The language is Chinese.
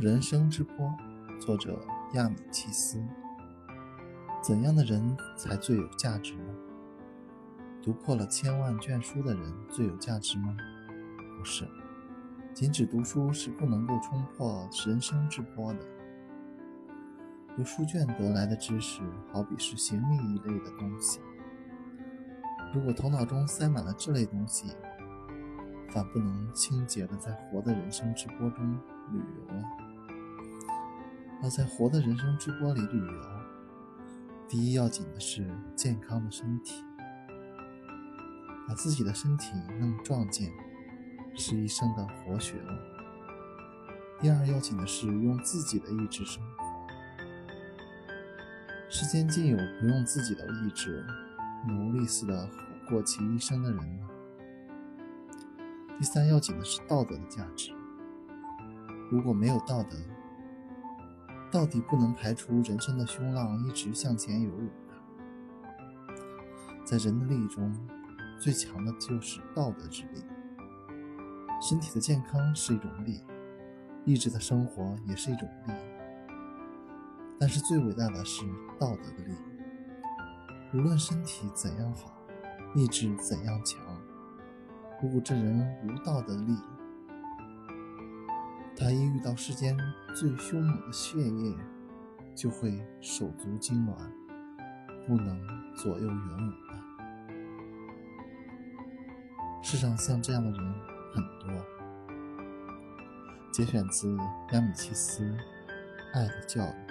人生之波，作者亚米契斯。怎样的人才最有价值呢？读破了千万卷书的人最有价值吗？不是，仅只读书是不能够冲破人生之波的。由书卷得来的知识，好比是行李一类的东西。如果头脑中塞满了这类东西，反不能清洁的在活的人生之波中旅游了。要在活的人生之波里旅游，第一要紧的是健康的身体，把自己的身体弄壮健，是一生的活学问。第二要紧的是用自己的意志生活。世间竟有不用自己的意志，奴隶似的过其一生的人呢？第三要紧的是道德的价值。如果没有道德，到底不能排除人生的凶浪一直向前游泳的。在人的力中，最强的就是道德之力。身体的健康是一种力，意志的生活也是一种力。但是最伟大的是道德的力。无论身体怎样好，意志怎样强。如果这人无道德力，他一遇到世间最凶猛的血液，就会手足痉挛，不能左右圆舞。世上像这样的人很多。节选自亚米契斯《爱的教育》。